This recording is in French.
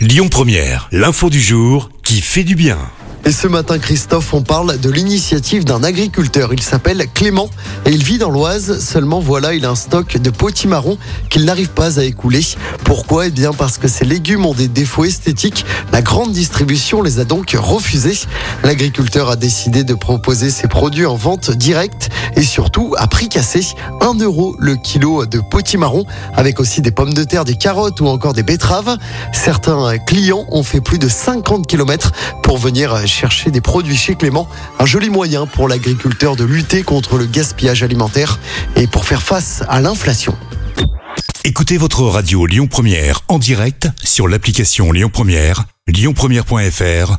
Lyon Première, l'info du jour qui fait du bien. Et ce matin, Christophe, on parle de l'initiative d'un agriculteur. Il s'appelle Clément et il vit dans l'Oise. Seulement, voilà, il a un stock de potimarron qu'il n'arrive pas à écouler. Pourquoi? Eh bien, parce que ces légumes ont des défauts esthétiques. La grande distribution les a donc refusés. L'agriculteur a décidé de proposer ses produits en vente directe et surtout à prix cassé. 1 euro le kilo de potimarron avec aussi des pommes de terre, des carottes ou encore des betteraves. Certains clients ont fait plus de 50 km pour venir chercher des produits chez Clément. Un joli moyen pour l'agriculteur de lutter contre le gaspillage alimentaire et pour faire face à l'inflation. Écoutez votre radio Lyon Première en direct sur l'application Lyon Première, lyonpremière.fr